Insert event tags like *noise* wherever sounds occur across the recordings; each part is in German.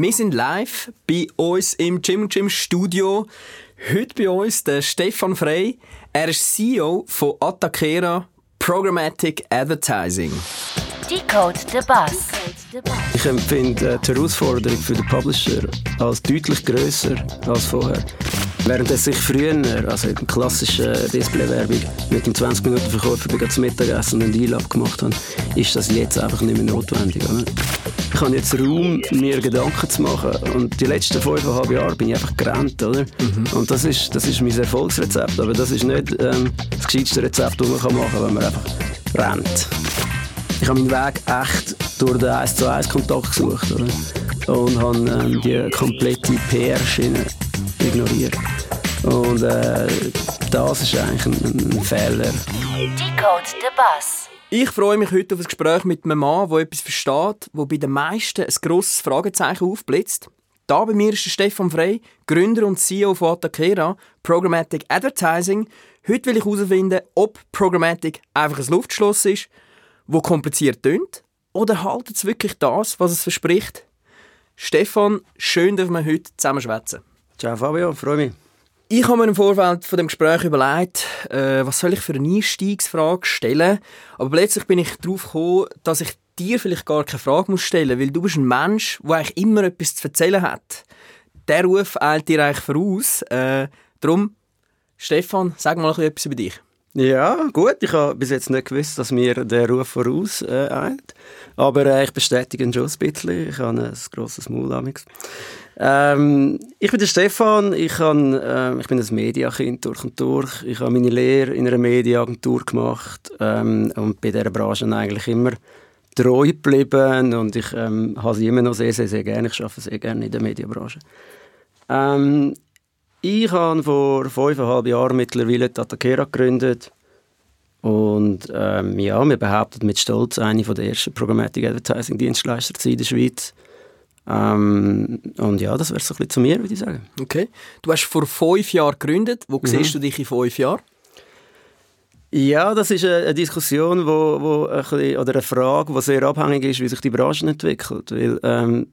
Wir sind live bei uns im Jim Jim Studio. Heute bei uns der Stefan Frey. Er ist CEO von Atakera Programmatic Advertising. Decode the Bus. Ich empfinde die Herausforderung für den Publisher als deutlich grösser als vorher. Während es sich früher, also in der klassischen Displaywerbung, mit dem 20-Minuten-Verkäufer zum Mittagessen einen Deal abgemacht haben, ist das jetzt einfach nicht mehr notwendig. Oder? Ich habe jetzt Raum, mir Gedanken zu machen. Und die letzten fünfeinhalb Jahre bin ich einfach gerannt. Oder? Mhm. Und das ist, das ist mein Erfolgsrezept. Aber das ist nicht ähm, das gescheiteste Rezept, das man machen kann, wenn man einfach rennt. Ich habe meinen Weg echt durch den 1 zu 1 Kontakt gesucht. Oder? Und habe ähm, die komplette PR-Schiene ignoriert. Und äh, das ist eigentlich ein, ein Fehler. Decode the Bus. Ich freue mich heute auf ein Gespräch mit einem Mann, der etwas versteht, wo bei den meisten ein grosses Fragezeichen aufblitzt. Da bei mir ist der Stefan Frey, Gründer und CEO von Atakera, Programmatic Advertising. Heute will ich herausfinden, ob Programmatic einfach ein Luftschloss ist, wo kompliziert tönt, oder haltet es wirklich das, was es verspricht? Stefan, schön, dass wir heute zusammen schwätzen. Ciao Fabio, freue mich. Ich habe mir im Vorfeld von dem Gespräch überlegt, äh, was soll ich für eine Einstiegsfrage stellen. Aber plötzlich bin ich darauf gekommen, dass ich dir vielleicht gar keine Frage muss stellen weil du bist ein Mensch, der eigentlich immer etwas zu erzählen hat. Der Ruf eilt dir eigentlich voraus. Äh, darum, Stefan, sag mal etwas über dich. Ja, gut. Ich habe bis jetzt nicht gewusst, dass mir der Ruf voraus äh, eilt. Aber äh, ich bestätige ihn schon ein bisschen. Ich habe ein grosses Maul ähm, ich bin der Stefan, ich, han, äh, ich bin ein Mediakind durch und durch. Ich habe meine Lehre in einer Mediaagentur gemacht ähm, und bei dieser Branche eigentlich immer treu geblieben und ich ähm, habe sie immer noch sehr, sehr, sehr gerne. Ich arbeite sehr gerne in der Medienbranche. Ähm, ich habe vor fünfeinhalb Jahren mittlerweile Tatakera gegründet und ähm, ja, wir behaupten mit Stolz, eine der ersten Programmatic Advertising Dienstleister in der Schweiz. Ähm, und ja, das wäre so ein bisschen zu mir, würde ich sagen. Okay. Du hast vor fünf Jahren gegründet. Wo mhm. siehst du dich in fünf Jahren? Ja, das ist eine Diskussion wo, wo ein bisschen, oder eine Frage, die sehr abhängig ist, wie sich die Branche entwickelt. Weil, ähm,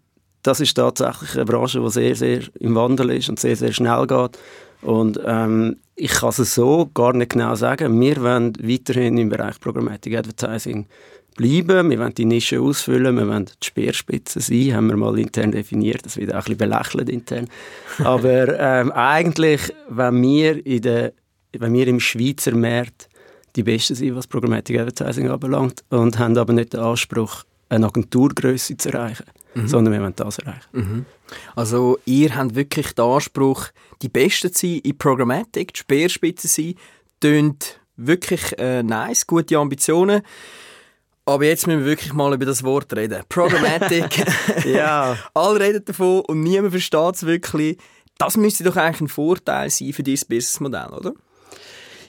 das ist tatsächlich eine Branche, die sehr, sehr im Wandel ist und sehr, sehr schnell geht. Und ähm, ich kann es so gar nicht genau sagen. Wir wollen weiterhin im Bereich Programmatic Advertising bleiben, wir wollen die Nische ausfüllen, wir wollen die Speerspitze sein, haben wir mal intern definiert, das wird auch ein bisschen belächelt intern. *laughs* Aber ähm, eigentlich, wenn wir, in der, wenn wir im Schweizer Markt die Besten sind, was Programmatic Advertising anbelangt, und haben aber nicht den Anspruch, eine Agenturgröße zu erreichen, mhm. sondern wir wollen das erreichen. Mhm. Also ihr habt wirklich den Anspruch, die Besten zu sein in Programmatic, die Speerspitze zu sein, tönt wirklich äh, nice, gute Ambitionen. Aber jetzt müssen wir wirklich mal über das Wort reden. Programmatic. *laughs* ja. *laughs* Alle reden davon und niemand versteht es wirklich. Das müsste doch eigentlich ein Vorteil sein für dieses Businessmodell, oder?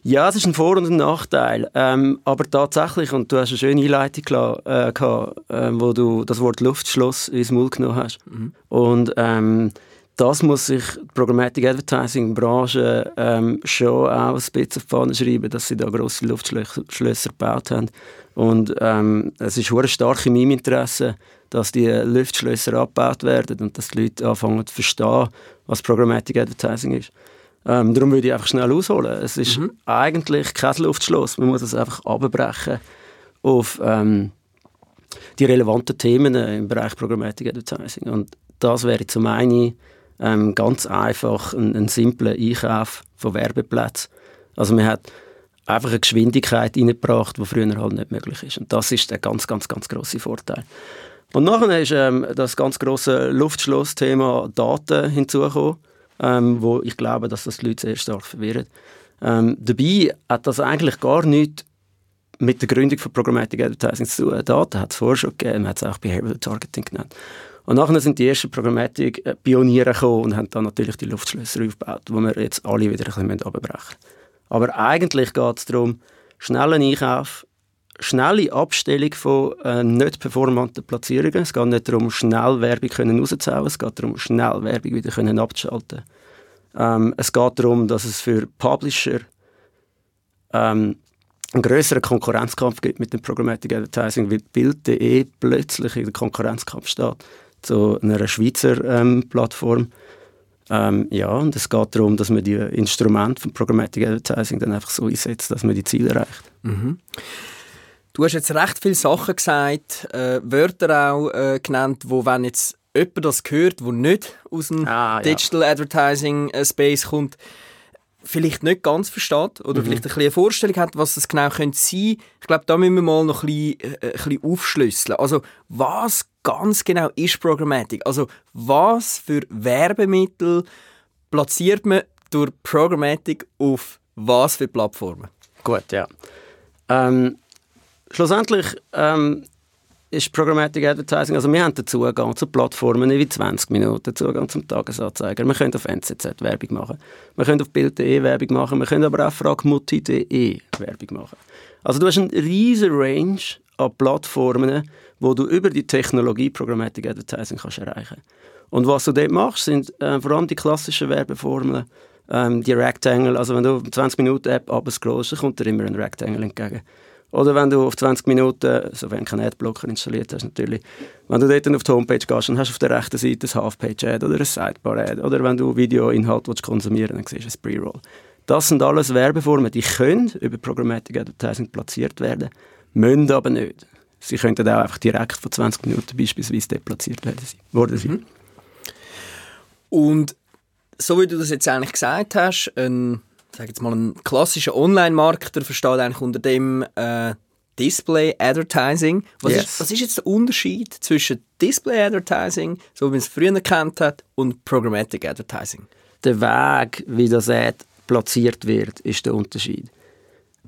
Ja, es ist ein Vor- und ein Nachteil. Ähm, aber tatsächlich, und du hast eine schöne Einleitung äh, gehabt, äh, wo du das Wort Luftschloss ins Maul genommen hast. Mhm. Und ähm, das muss sich die Programmatic Advertising Branche ähm, schon auch ein bisschen auf Fahne schreiben, dass sie da grosse Luftschlösser gebaut haben. Und ähm, es ist sehr stark in meinem Interesse, dass die Luftschlösser abgebaut werden und dass die Leute anfangen zu verstehen, was Programmatic Advertising ist. Ähm, darum würde ich einfach schnell ausholen. Es ist mhm. eigentlich kein Luftschloss. Man muss es einfach abbrechen auf ähm, die relevanten Themen im Bereich Programmatic Advertising. Und das wäre zum einen ähm, ganz einfach ein, ein simpler Einkauf von Werbeplätzen. Also man hat einfach eine Geschwindigkeit reingebracht, die früher halt nicht möglich ist. Und das ist der ganz, ganz, ganz große Vorteil. Und nachher ist ähm, das ganz große Luftschlossthema Daten hinzugekommen, ähm, wo ich glaube, dass das die Leute sehr stark verwirrt. Ähm, dabei hat das eigentlich gar nichts mit der Gründung von Programmatic Advertising zu tun. Daten hat es vorher schon gegeben, man hat es auch Behavioral Targeting genannt. Und nachher sind die ersten Programmatik-Pioniere gekommen und haben dann natürlich die Luftschlösser aufgebaut, die wir jetzt alle wieder ein bisschen abbrechen müssen. Aber eigentlich geht es darum, schnellen Einkauf, schnelle Abstellung von äh, nicht performanten Platzierungen. Es geht nicht darum, schnell Werbung können rauszuhauen, es geht darum, schnell Werbung wieder können abzuschalten. Ähm, es geht darum, dass es für Publisher ähm, einen größeren Konkurrenzkampf gibt mit dem Programmatic Advertising, weil Bild.de plötzlich in den Konkurrenzkampf steht zu einer Schweizer ähm, Plattform. Ähm, ja, und es geht darum, dass man die Instrumente von Programmatic Advertising dann einfach so einsetzt, dass man die Ziele erreicht. Mhm. Du hast jetzt recht viele Sachen gesagt, äh, Wörter auch äh, genannt, wo wenn jetzt jemand das hört, wo nicht aus dem Ah, ja. Digital Advertising äh, Space kommt, vielleicht nicht ganz versteht oder Mhm. vielleicht ein bisschen eine Vorstellung hat, was das genau könnte sein. Ich glaube, da müssen wir mal noch ein bisschen, äh, ein bisschen aufschlüsseln. Also, was ganz genau ist Programmatic? Also, was für Werbemittel platziert man durch Programmatic auf was für Plattformen? Gut, ja. Ähm, schlussendlich ähm, ist Programmatic Advertising, also wir haben den Zugang zu Plattformen wie 20 Minuten, Zugang zum Tagesanzeiger. Wir können auf NZZ Werbung machen, wir können auf Bild.de Werbung machen, wir können aber auch fragmutti.de Werbung machen. Also du hast eine riesige Range an Plattformen, wo du über die Technologie Programmatic Advertising kannst erreichen Und was du dort machst, sind äh, vor allem die klassischen Werbeformeln, ähm, die Rectangle, also wenn du auf die 20 Minuten App abscrollst, dann kommt dir immer ein Rectangle entgegen. Oder wenn du auf 20 Minuten, sofern du keinen Adblocker installiert hast natürlich, wenn du dort auf die Homepage gehst, dann hast du auf der rechten Seite ein Half-Page-Ad oder ein Sidebar-Ad. Oder wenn du Videoinhalt willst konsumieren willst, dann siehst du ein Pre-Roll. Das sind alles Werbeformen, die können über Programmatic Advertising platziert werden, müssen aber nicht. Sie könnten auch einfach direkt von 20 Minuten beispielsweise dort platziert werden, worden sein. Und so wie du das jetzt eigentlich gesagt hast, ein, sag jetzt mal, ein klassischer Online-Marketer versteht eigentlich unter dem äh, Display Advertising. Was, Yes. ist, was ist jetzt der Unterschied zwischen Display Advertising, so wie man es früher gekannt hat, und Programmatic Advertising? der Weg, wie das Ad platziert wird, ist der Unterschied.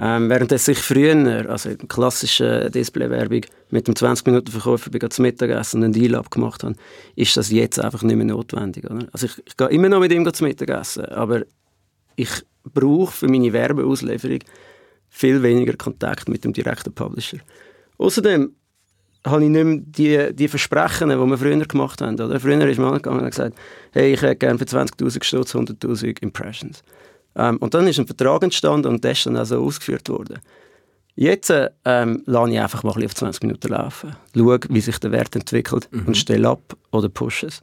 Ähm, während es sich früher, also in der klassischen Displaywerbung, mit dem 20-Minuten-Verkäufer bei zum Mittagessen einen Deal abgemacht haben, ist das jetzt einfach nicht mehr notwendig. Oder? Also ich, ich gehe immer noch mit ihm zum Mittagessen, aber ich brauche für meine Werbeauslieferung viel weniger Kontakt mit dem direkten Publisher. Außerdem habe ich nicht mehr die, die Versprechen, die wir früher gemacht haben. Oder? Früher ist man angegangen und hat gesagt, hey, ich hätte gerne für 20'000 Stutz 100'000 Impressions. Ähm, und dann ist ein Vertrag entstanden und der ist dann auch so ausgeführt worden. Jetzt ähm, lasse ich einfach mal ein auf 20 Minuten laufen, schaue, wie sich der Wert entwickelt und stelle ab oder pushe es.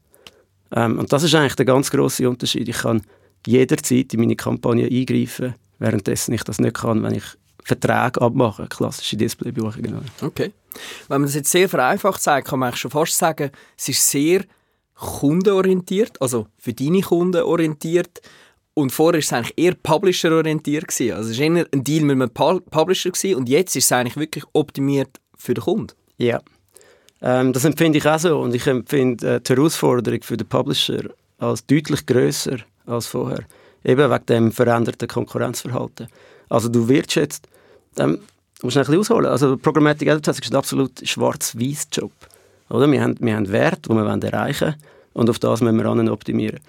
Ähm, und das ist eigentlich der ganz grosse Unterschied. Ich kann jederzeit in meine Kampagne eingreifen, währenddessen ich das nicht kann, wenn ich Verträge abmache, klassische Displaybuchungen. oder? Okay. Wenn man das jetzt sehr vereinfacht sagt, kann man eigentlich schon fast sagen, es ist sehr kundenorientiert, also für deine Kunden orientiert. Und vorher war es eigentlich eher Publisher-orientiert. Also es war eher ein Deal mit einem Pu- Publisher gewesen, und jetzt ist es eigentlich wirklich optimiert für den Kunden. Ja. Ähm, das empfinde ich auch so. Und ich empfinde äh, die Herausforderung für den Publisher als deutlich grösser als vorher. Eben wegen dem veränderten Konkurrenzverhalten. Also du wirst jetzt, ähm, du musst ein bisschen ausholen, also Programmatic Advertising ist ein absolut schwarz-weiß Job. Oder? Wir, haben, wir haben Werte, die wir erreichen wollen und auf das müssen wir an optimieren.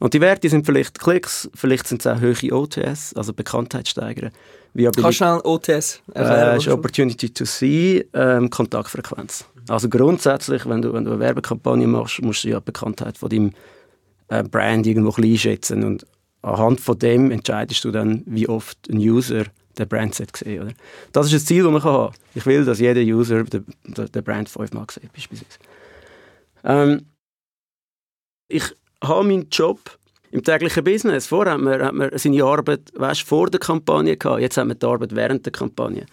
Und die Werte sind vielleicht Klicks, vielleicht sind es auch hohe OTS, also Bekanntheit steigern. Viability- Kannst du schnell OTS äh, erklären? ist Opportunity to See, ähm, Kontaktfrequenz. Also grundsätzlich, wenn du, wenn du eine Werbekampagne machst, musst du ja die Bekanntheit von deinem äh, Brand irgendwo einschätzen und anhand von dem entscheidest du dann, wie oft ein User den Brand set sehen oder? Das ist ein Ziel, das man kann haben Ich will, dass jeder User den den Brand fünfmal sieht, beispielsweise. Ähm, ich habe meinen Job im täglichen Business. Vorher hat man, hat man seine Arbeit weißt, vor der Kampagne gehabt, jetzt hat man die Arbeit während der Kampagne.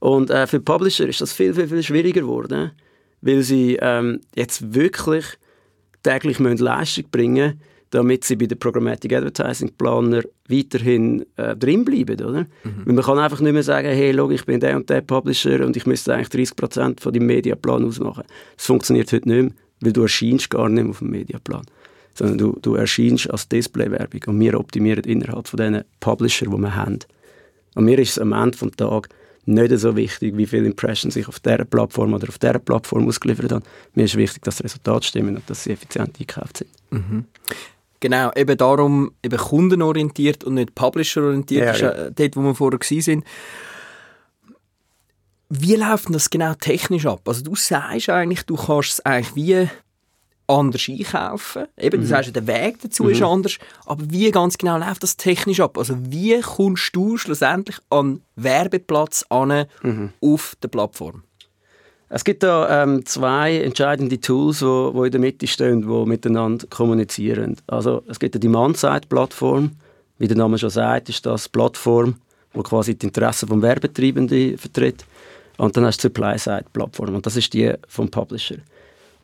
Und äh, für Publisher ist das viel, viel, viel schwieriger geworden, weil sie ähm, jetzt wirklich täglich müssen Leistung bringen damit sie bei den Programmatic Advertising Planer weiterhin äh, drinbleiben, oder? Weil man kann einfach nicht mehr sagen, hey, schau, ich bin der und der Publisher und ich müsste eigentlich 30% von deinem Mediaplan ausmachen. Das funktioniert heute nicht mehr, weil du erscheinst gar nicht mehr auf dem Mediaplan sondern du, du erscheinst als Displaywerbung und wir optimieren innerhalb von diesen Publisher, die wir haben. Und mir ist es am Ende des Tages nicht so wichtig, wie viele Impressions ich auf dieser Plattform oder auf dieser Plattform ausgeliefert habe. Mir ist wichtig, dass die Resultate stimmen und dass sie effizient eingekauft sind. Genau, eben darum eben kundenorientiert und nicht publisherorientiert, Ja, ist ja. äh, dort, wo wir vorher sind. Wie läuft das genau technisch ab? Also du sagst eigentlich, du kannst es eigentlich wie anders einkaufen. Eben, du sagst, der Weg dazu ist anders. Aber wie ganz genau läuft das technisch ab? Also wie kommst du schlussendlich an Werbeplatz an auf der Plattform? Es gibt da ähm, zwei entscheidende Tools, die wo, wo in der Mitte stehen, die miteinander kommunizieren. Also es gibt eine Demand-Side-Plattform. Wie der Name schon sagt, ist das Plattform, die quasi die Interessen des Werbetreibenden vertritt. Und dann hast du die Supply-Side-Plattform und das ist die vom Publisher.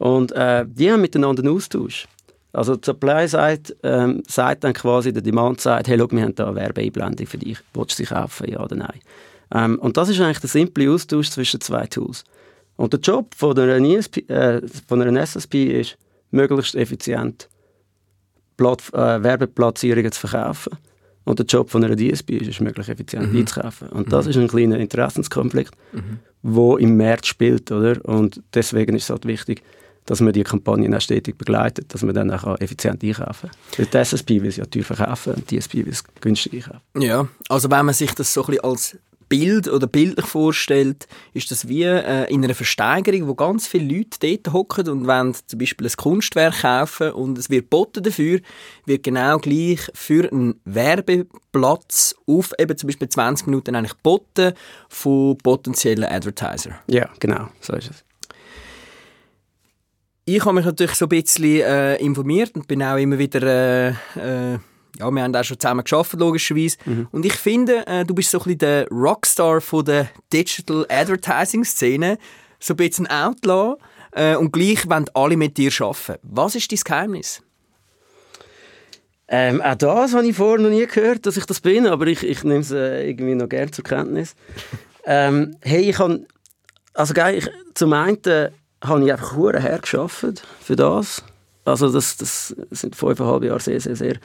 Und äh, die haben miteinander einen Austausch. Also die Supply-Side ähm, sagt dann quasi, der Demand-Side, hey, schau, wir haben da eine Werbeeinblendung für dich. Willst du sie kaufen, ja oder nein? Ähm, und das ist eigentlich der simple Austausch zwischen zwei Tools. Und der Job von einer, ESP, äh, von einer SSP ist, möglichst effizient Platt, äh, Werbeplatzierungen zu verkaufen. Und der Job von einer DSP ist es, möglichst effizient mhm. einzukaufen. Und das mhm. ist ein kleiner Interessenskonflikt, mhm. im März spielt. Oder? Und deswegen ist es halt wichtig, dass man die Kampagnen auch stetig begleitet, dass man dann auch effizient einkaufen kann. Die SSP will es ja teuer verkaufen und die DSP will es günstig einkaufen. Ja, also wenn man sich das so ein bisschen als Bild oder bildlich vorstellt, ist das wie äh, in einer Versteigerung, wo ganz viele Leute dort hocken und wollen zum Beispiel ein Kunstwerk kaufen und es wird boten dafür, wird genau gleich für einen Werbeplatz auf eben zum Beispiel 20 Minuten eigentlich boten von potenziellen Advertiser. Ja, genau, so ist es. Ich habe mich natürlich so ein bisschen äh, informiert und bin auch immer wieder äh, äh, ja, wir haben auch schon zusammen geschafft, logischerweise. Mhm. Und ich finde, äh, du bist so ein bisschen der Rockstar von der Digital Advertising Szene, so ein bisschen Outlaw äh, und gleich wollen alle mit dir arbeiten. Was ist dein Geheimnis? Ähm, auch das habe ich vorher noch nie gehört, dass ich das bin, aber ich, ich nehme es äh, irgendwie noch gerne zur Kenntnis. *laughs* ähm, hey, ich habe, also geil, ich, zum einen habe ich einfach hergeschafft für das. Also das, das sind fünfeinhalb Jahre sehr, sehr, sehr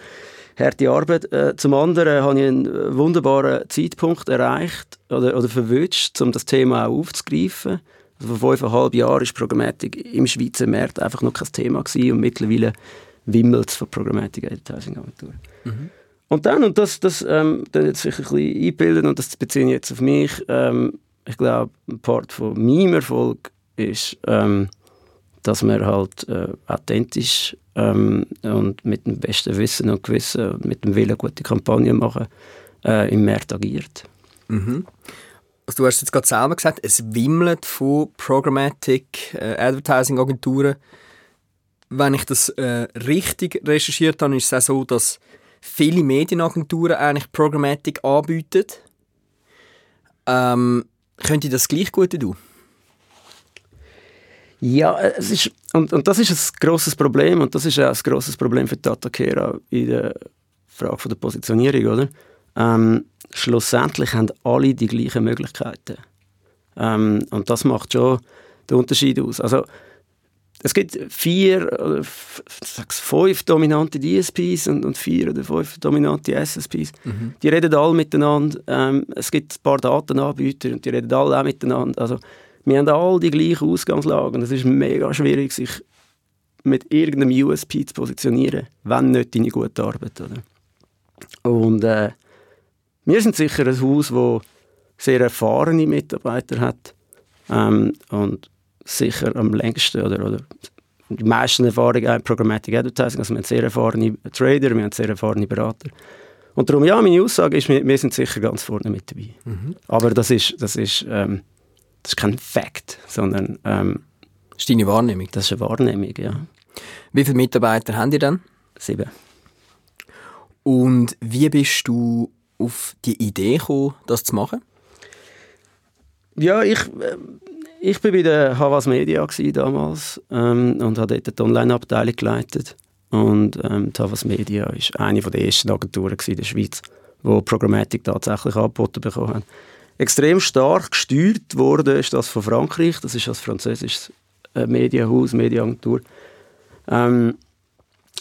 harte Arbeit. Äh, zum anderen habe ich einen wunderbaren Zeitpunkt erreicht oder, oder verwünscht, um das Thema auch aufzugreifen. Also vor fünfeinhalb Jahren war Programmatik im Schweizer Markt einfach noch kein Thema gewesen und mittlerweile wimmelt es von Programmatic Advertising Agenturen. Mhm. Und dann, und das, das ähm, dann jetzt ein bisschen einbilden und das beziehe ich jetzt auf mich, ähm, ich glaube, ein Part von meinem Erfolg ist, ähm, dass man halt äh, authentisch ähm, und mit dem besten Wissen und Gewissen und mit dem Willen gute Kampagnen machen, äh, im Markt agiert. Mhm. Also du hast jetzt gerade selber gesagt, es wimmelt von Programmatic äh, Advertising Agenturen. Wenn ich das äh, richtig recherchiert habe, ist es auch so, dass viele Medienagenturen eigentlich Programmatic anbieten. Ähm, könnte das gleich gut tun? Ja, es ist, und, und das ist ein grosses Problem und das ist auch ein grosses Problem für Datakera in der Frage von der Positionierung, oder? Ähm, schlussendlich haben alle die gleichen Möglichkeiten. Ähm, und das macht schon den Unterschied aus. Also, es gibt vier oder fünf dominante DSPs und, und, vier oder fünf dominante SSPs. Mhm. Die reden alle miteinander. Ähm, es gibt ein paar Datenanbieter und die reden alle auch miteinander. Also, wir haben alle die gleiche Ausgangslage und es ist mega schwierig, sich mit irgendeinem USP zu positionieren, wenn nicht deine gute Arbeit. Oder? Und äh, wir sind sicher ein Haus, das sehr erfahrene Mitarbeiter hat ähm, und sicher am längsten oder, oder die meisten Erfahrungen in Programmatic Advertising. Also wir haben sehr erfahrene Trader, wir haben sehr erfahrene Berater. Und darum, ja, meine Aussage ist, wir, wir sind sicher ganz vorne mit dabei. Mhm. Aber das ist, das ist ähm, das ist kein Fakt, sondern ähm, das ist deine Wahrnehmung. Das ist eine Wahrnehmung, ja. Wie viele Mitarbeiter haben die dann? Sieben. Und wie bist du auf die Idee gekommen, das zu machen? Ja, ich, äh, ich bin bei der Havas Media damals ähm, und habe dort die Online-Abteilung geleitet. Und ähm, die Havas Media war eine der ersten Agenturen in der Schweiz, die Programmatik tatsächlich angeboten bekommen haben extrem stark gesteuert wurde, ist das von Frankreich. Das ist das französische äh, Medienhaus, Medienagentur. Ähm,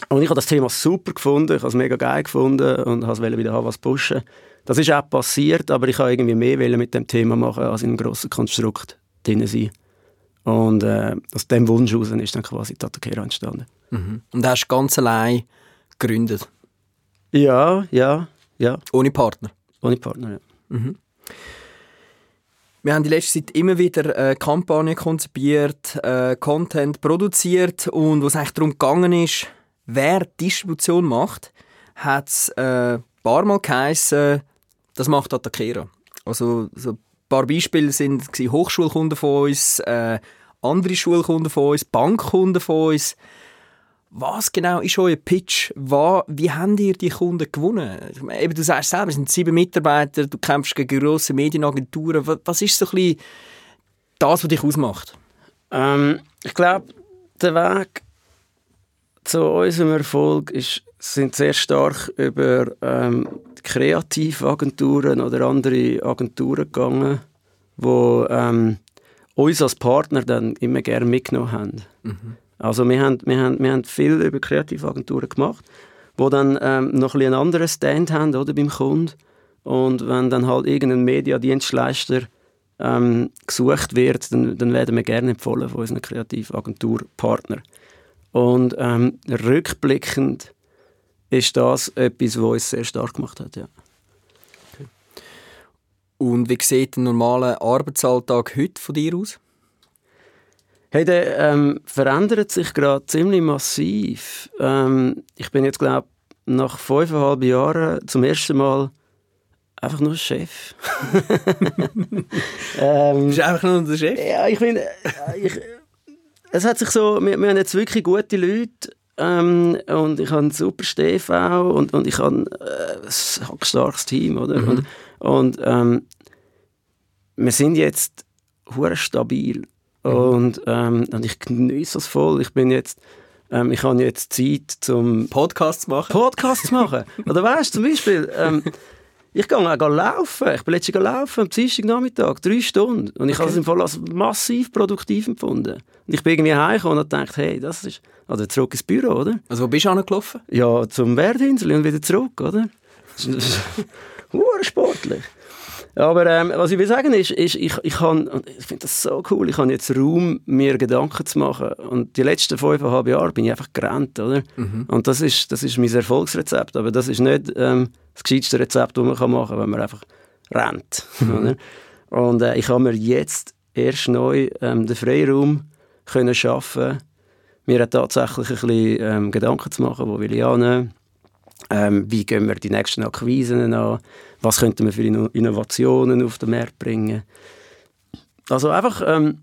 und ich habe das Thema super gefunden, ich habe es mega geil gefunden und wollte wieder was pushen. Das ist auch passiert, aber ich habe irgendwie mehr mit dem Thema machen, als in einem grossen Konstrukt drin sein. Und äh, aus diesem Wunsch heraus ist dann quasi Tatakera entstanden. Mhm. Und hast du ganz allein gegründet? Ja, ja, ja. Ohne Partner? Ohne Partner, ja. Mhm. Wir haben die letzte Zeit immer wieder äh, Kampagnen konzipiert, äh, Content produziert und was eigentlich darum gegangen ist, wer Distribution macht, hat es äh, ein paar Mal geheißen, das macht Atakera. Also so paar Beispiele sind Hochschulkunden von uns, äh, andere Schulkunden von uns, Bankkunden von uns. Was genau ist euer Pitch? Wie habt ihr die Kunden gewonnen? Eben, du sagst selber, es sind sieben Mitarbeiter, du kämpfst gegen grosse Medienagenturen. Wa- Was ist so ein bisschen das, was dich ausmacht? Ähm, ich glaube, der Weg zu unserem Erfolg ist, sind sehr stark über ähm, Kreativagenturen oder andere Agenturen gegangen, die ähm, uns als Partner dann immer gerne mitgenommen haben. Also wir haben, wir, haben, wir haben viel über Kreativagenturen gemacht, wo dann ähm, noch ein einen anderen Stand haben oder, beim Kunden. Und wenn dann halt irgendein Mediadienstleister ähm, gesucht wird, dann, dann werden wir gerne empfohlen von unseren Kreativagenturpartnern. Und ähm, rückblickend ist das etwas, was uns sehr stark gemacht hat. Ja. Und wie sieht der normale Arbeitsalltag heute von dir aus? Hey, der ähm, verändert sich gerade ziemlich massiv. Ähm, ich bin jetzt, glaube nach fünfeinhalb Jahren zum ersten Mal einfach nur Chef. *laughs* ähm, Du bist einfach nur der Chef. Ja, ich finde, äh, ich, es hat sich so, wir, wir haben jetzt wirklich gute Leute ähm, und ich habe einen super Stef auch und, und ich habe äh, ein starkes Team, oder? Und, und ähm, wir sind jetzt hure stabil und, ähm, und ich genieße das voll. Ich bin jetzt, ähm, ich habe jetzt Zeit zum Podcasts machen. Podcasts zu machen. *laughs* Oder weißt du, zum Beispiel, ähm, ich gehe auch laufen. Ich bin letztens laufen am Dienstagnachmittag, drei Stunden. Und ich habe es im Fall als massiv produktiv empfunden. Und ich bin irgendwie heimgekommen und dachte, hey, das ist... Oder zurück ins Büro, oder? Also wo bist du angelaufen? Ja, zum Werdinsel und wieder zurück, oder? Das ist *laughs* *laughs* hure sportlich. Aber ähm, was ich will sagen ist, ist ich, ich, kann, ich finde das so cool, ich habe jetzt Raum, mir Gedanken zu machen. Und die letzten fünfeinhalb Jahre bin ich einfach gerannt, oder? Und das ist, das ist mein Erfolgsrezept. Aber das ist nicht ähm, das gescheiteste Rezept, das man kann machen kann, wenn man einfach rennt. Oder? Und äh, ich habe mir jetzt erst neu ähm, den Freiraum können schaffen, mir tatsächlich ein bisschen ähm, Gedanken zu machen, wo will ich annehmen. Ähm, wie gehen wir die nächsten Akquisen an? Was könnten wir für Inno- Innovationen auf den Markt bringen? Also einfach, ähm,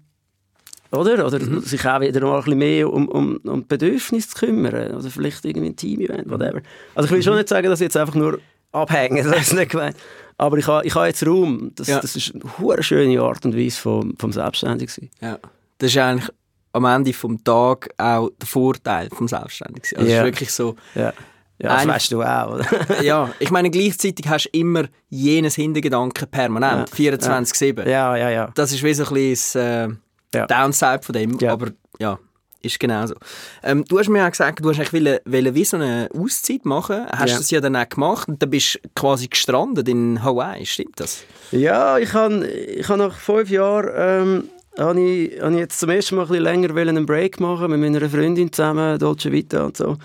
oder? Oder sich auch wieder mal ein bisschen mehr um, um, um Bedürfnisse zu kümmern. Oder vielleicht irgendwie ein Team-Event, whatever. Also ich will schon nicht sagen, dass ich jetzt einfach nur abhängen, *laughs* das ist nicht gemeint. Aber ich habe, ich habe jetzt Raum. Das, Ja. das ist eine schöne Art und Weise vom, vom Selbstständigsein. Ja. Das ist eigentlich am Ende vom Tag auch der Vorteil vom Selbstständigsein. Also Ja. es ist wirklich so, Ja, ja das Ein- weißt du auch, oder? *laughs* ja, ich meine, gleichzeitig hast du immer jenes Hintergedanken permanent, 24-7. ja, ja, ja. Das ist wie so ein bisschen das äh, Ja. Downside von dem, Ja. aber ja, ist genauso. Ähm, du hast mir ja gesagt, du hast eigentlich wollen, wollen wie so eine Auszeit machen, hast Ja. das ja dann auch gemacht und dann bist du quasi gestrandet in Hawaii, stimmt das? Ja, ich habe ich nach fünf Jahren ähm, habe ich, hab ich jetzt zum ersten Mal ein bisschen länger einen Break machen mit meiner Freundin zusammen, Dolce Vita und so.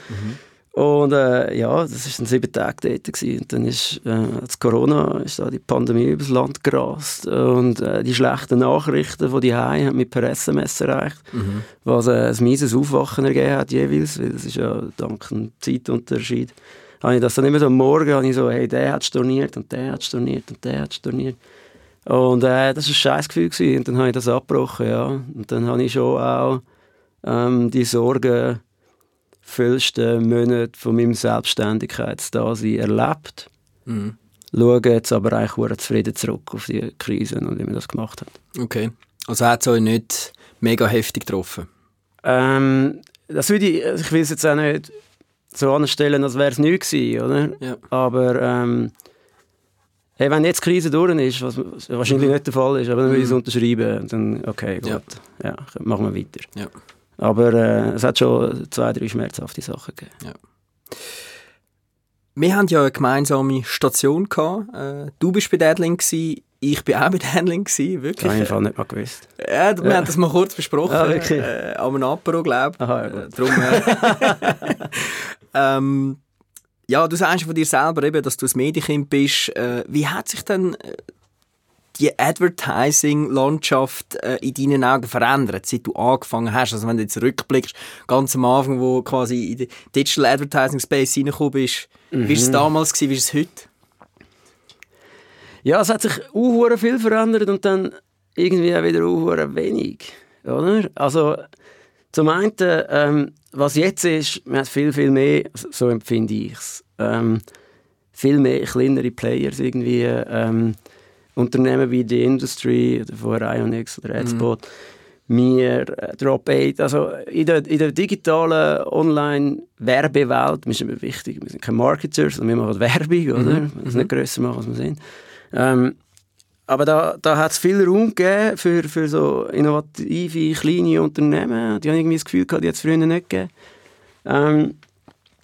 Und äh, ja, das war dann sieben Tage dort. Gewesen. Und dann ist äh, als Corona ist da die Pandemie übers Land gerast. Und äh, die schlechten Nachrichten von die haben mich per SMS erreicht, was äh, ein mieses Aufwachen ergeben hat jeweils, weil das ist ja dank dem Zeitunterschied. Habe ich das dann immer so am Morgen, habe ich so, hey, der hat storniert und der hat storniert und der hat storniert. Und äh, das war ein scheiß Gefühl. Gewesen. Und dann habe ich das abgebrochen, ja. Und dann habe ich schon auch ähm, die Sorgen füllsten Monate von meinem Selbstständigkeitsdasein erlebt. Mhm. Schaue jetzt aber eigentlich zufrieden zurück auf die Krise und wie man das gemacht hat. Okay. Also hat es euch nicht mega heftig getroffen? Ähm, das würde ich, also ich will es jetzt auch nicht so anstellen, als wäre es nichts gewesen, oder? Ja. Aber ähm, hey, wenn jetzt die Krise durch ist, was wahrscheinlich *laughs* nicht der Fall ist, aber dann würde ich es unterschreiben und dann, okay, gut, Ja. ja. machen wir weiter. Ja. Aber äh, es hat schon zwei, drei schmerzhafte Sachen gegeben. Wir hatten ja eine gemeinsame Station. Gehabt. Äh, du bist bei Deadling, gewesen, ich bin auch bei *laughs* Deadling, gewesen, Das wirklich. habe ich Fall nicht mal gewusst. Ja, wir haben das mal kurz besprochen. Ah, wirklich? Äh, am Apero, glaube ich. Aha, ja, Äh, gut. Drum, äh, *laughs* *laughs* ähm, ja, du sagst von dir selber eben, dass du ein Medienkind bist. Äh, wie hat sich denn äh, die Advertising-Landschaft äh, in deinen Augen verändert, seit du angefangen hast? Also wenn du jetzt rückblickst, ganz am Anfang, wo du quasi in den Digital Advertising Space reingekommen bist, wie war es damals, gewesen, wie ist es heute? Ja, es hat sich auch viel verändert und dann irgendwie auch wieder auch wenig. Oder? Also, zum einen, ähm, was jetzt ist, man hat viel, viel mehr, so empfinde ich es, ähm, viel mehr kleinere Players irgendwie, ähm, Unternehmen wie die Industry oder vorher Ionix oder Adspot, mhm. mir, äh, Drop8, also in der, in der digitalen Online-Werbewelt ist immer wichtig, wir sind keine Marketers, sondern wir machen Werbung, oder? Mhm. Wir müssen nicht grösser machen, als wir sind. Ähm, aber da, da hat es viel Raum gegeben für, für so innovative, kleine Unternehmen. Die haben irgendwie das Gefühl gehabt, die hat es früher nicht gegeben. Ähm,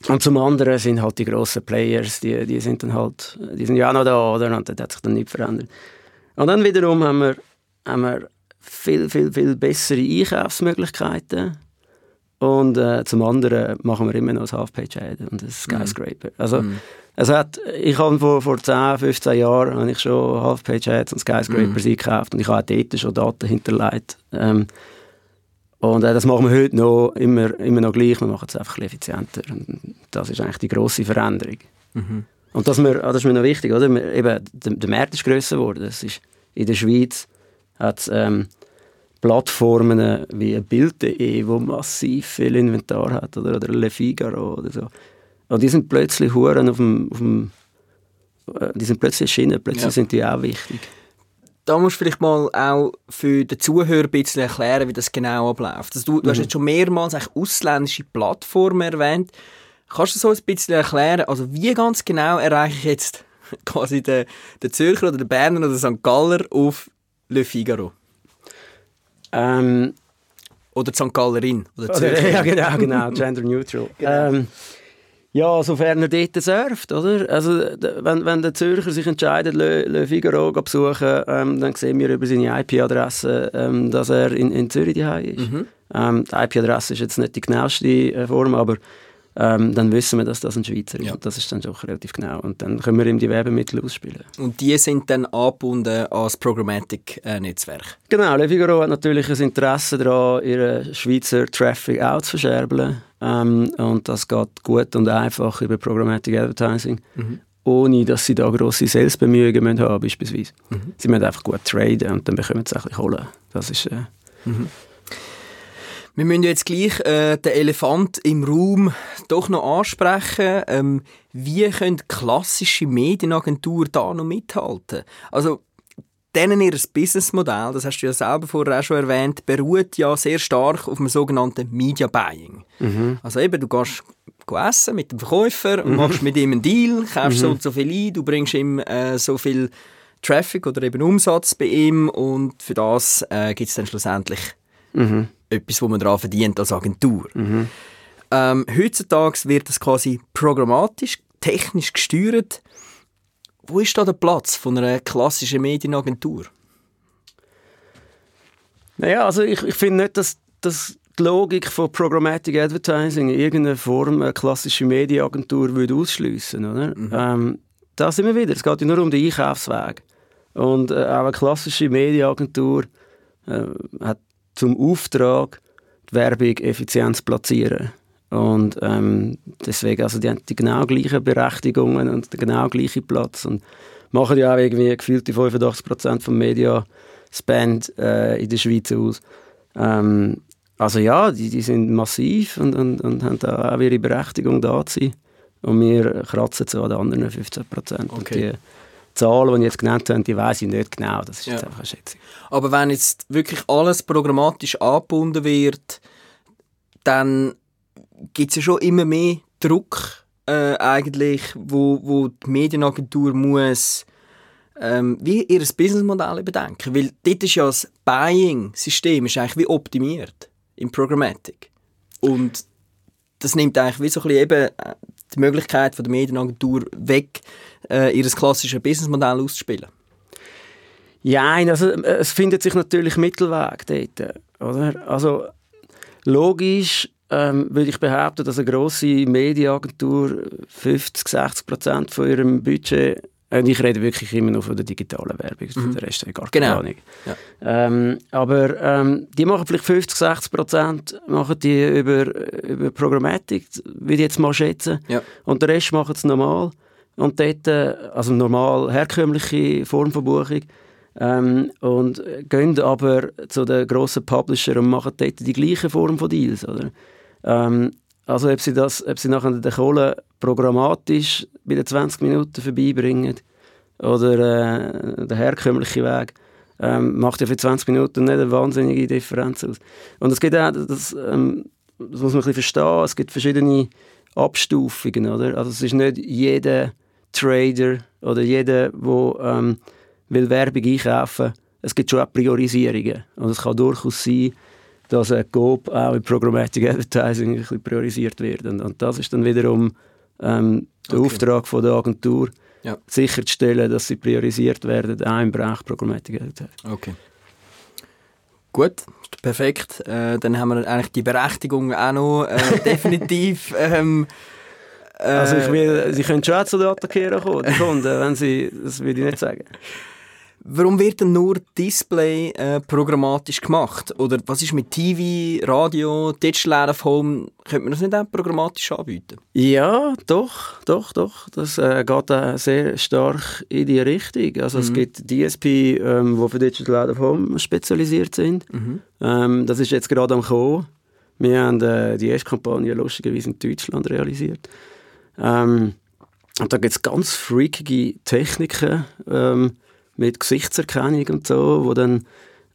und zum anderen sind halt die grossen Players, die, die sind dann halt, die sind ja auch noch da, oder? Und das hat sich dann nicht verändert. Und dann wiederum haben wir, haben wir viel, viel, viel bessere Einkaufsmöglichkeiten. Und äh, zum anderen machen wir immer noch ein Half-Page-Ad und ein Skyscraper. Mm. Also, mm. es hat, ich habe vor, vor 10, 15 Jahren habe ich schon Half-Page-Ads und Skyscrapers mm. eingekauft und ich habe auch dort schon Daten hinterlegt. Ähm, und äh, das machen wir heute noch immer, immer noch gleich, wir machen es einfach ein effizienter. Und das ist eigentlich die grosse Veränderung. Mhm. Und das, wir, ah, das ist mir noch wichtig, oder? Wir, eben, der, der Markt ist grösser geworden. Es ist, in der Schweiz hat es ähm, Plattformen wie Bild.de, wo massiv viel Inventar hat, oder, oder Le Figaro oder so. Und die sind plötzlich Huren auf dem, auf dem äh, die sind plötzlich erschienen, plötzlich ja. sind die auch wichtig da musst du vielleicht mal auch für den Zuhörer ein bisschen erklären, wie das genau abläuft. Also du, du hast mhm. jetzt schon mehrmals ausländische Plattformen erwähnt. Kannst du so ein bisschen erklären, also wie ganz genau erreiche ich jetzt *laughs* quasi den, den Zürcher oder den Berner oder den St. Galler auf Le Figaro? Ähm, oder St. Gallerin. Oder *laughs* Zürcher. ja, genau, genau, gender neutral. *laughs* Genau. Ähm, ja, sofern er dort surft, oder? Also, wenn, wenn der Zürcher sich entscheidet, Le, Le Figaro zu besuchen, ähm, dann sehen wir über seine IP-Adresse, ähm, dass er in, in Zürich daheim ist. Mhm. Ähm, die IP-Adresse ist jetzt nicht die genaueste äh, Form, aber ähm, dann wissen wir, dass das ein Schweizer ist. Ja. Und das ist dann doch relativ genau. Und dann können wir ihm die Werbemittel ausspielen. Und die sind dann angebunden an das Programmatic-Netzwerk? Genau. Le Figaro hat natürlich ein Interesse daran, ihren Schweizer Traffic auch zu verscherbeln. Ähm, und das geht gut und einfach über Programmatic Advertising. Mhm. Ohne dass sie da grosse Salesbemühungen haben beispielsweise. Mhm. Sie müssen einfach gut traden und dann bekommen sie es ein bisschen holen. Das ist... Äh, mhm. Wir müssen jetzt gleich äh, den Elefant im Raum doch noch ansprechen. Ähm, wie können klassische Medienagenturen da noch mithalten? Also, denen ihr Businessmodell, das hast du ja selber vorher auch schon erwähnt, beruht ja sehr stark auf dem sogenannten Media Buying. Mhm. Also eben, du gehst essen mit dem Verkäufer und mhm. machst mit ihm einen Deal, kaufst mhm. so und so viel ein, du bringst ihm äh, so viel Traffic oder eben Umsatz bei ihm und für das äh, gibt es dann schlussendlich mhm etwas, wo man daran verdient als Agentur. Mhm. Ähm, heutzutage wird das quasi programmatisch, technisch gesteuert. Wo ist da der Platz von einer klassischen Medienagentur? Naja, also ich, ich finde nicht, dass, dass die Logik von Programmatic Advertising in irgendeiner Form eine klassische Medienagentur würde ausschliessen, oder? Mhm. Ähm, da sind wir wieder. Es geht ja nur um den Einkaufsweg. Und äh, auch eine klassische Medienagentur äh, hat zum Auftrag, die Werbung effizient zu platzieren. Und ähm, deswegen, also die haben die genau gleichen Berechtigungen und den genau gleichen Platz und machen ja auch irgendwie gefühlt die 85% vom Media-Spend äh, in der Schweiz aus. Ähm, also ja, die, die sind massiv und, und, und haben da auch ihre Berechtigung da zu sein. Und wir kratzen so an den anderen 15%. Okay. Zahlen, die ich jetzt genannt habe, die weiß ich nicht genau. Das ist ja. jetzt einfach eine Schätzung. Aber wenn jetzt wirklich alles programmatisch angebunden wird, dann gibt es ja schon immer mehr Druck äh, eigentlich, wo, wo die Medienagentur muss ähm, wie ihr Businessmodell überdenken. Weil dort ist ja das Buying-System eigentlich wie optimiert im Programmatic. Und das nimmt eigentlich wie so ein bisschen eben äh, die Möglichkeit von der Medienagentur weg, äh, ihr klassisches Businessmodell auszuspielen? Ja, also äh, es findet sich natürlich Mittelweg dort, oder? Also logisch ähm, würde ich behaupten, dass eine grosse Medienagentur 50, 60 Prozent von ihrem Budget und ich rede wirklich immer nur von der digitalen Werbung, mhm. der Rest habe ich gar keine genau. Ahnung. Ja. Ähm, aber ähm, die machen vielleicht 50, 60 Prozent machen die über, über Programmatik, würde ich jetzt mal schätzen. Ja. Und der Rest machen es normal. und dort, äh, also normal herkömmliche Form von Buchung, ähm, und gehen aber zu den grossen Publisher und machen dort die gleiche Form von Deals, oder? Ähm, also ob sie, das, ob sie nachher den Kohle programmatisch bei den 20 Minuten vorbeibringen oder äh, der herkömmliche Weg, ähm, macht ja für 20 Minuten nicht eine wahnsinnige Differenz aus. Und es gibt auch, das, ähm, das muss man ein bisschen verstehen, es gibt verschiedene Abstufungen, oder? Also es ist nicht jeder Trader oder jeder, der ähm, will Werbung einkaufen es gibt schon auch Priorisierungen. Und es kann durchaus sein, dass ein GOP auch in Programmatic Advertising ein bisschen priorisiert wird. Und, und das ist dann wiederum ähm, der Okay. Auftrag von der Agentur, Ja. sicherzustellen, dass sie priorisiert werden, auch im Bereich Programmatic Advertising. Okay. Gut, perfekt. Äh, dann haben wir eigentlich die Berechtigung auch noch äh, *laughs* definitiv. Ähm, äh, Also ich will, sie können schon zu den Attackierern kommen, die Kunden, wenn sie, das würde ich nicht sagen. *laughs* Warum wird denn nur Display äh, programmatisch gemacht? Oder was ist mit TV, Radio, Digital of Home? Könnte man das nicht auch programmatisch anbieten? Ja, doch, doch, doch. Das äh, geht auch sehr stark in die Richtung. Also es gibt DSP, ähm, die für Digital Out of Home spezialisiert sind. Ähm, das ist jetzt gerade am Kommen. Wir haben äh, die erste Kampagne lustigerweise in Deutschland realisiert. Ähm, und da gibt es ganz freakige Techniken ähm, mit Gesichtserkennung und so, wo dann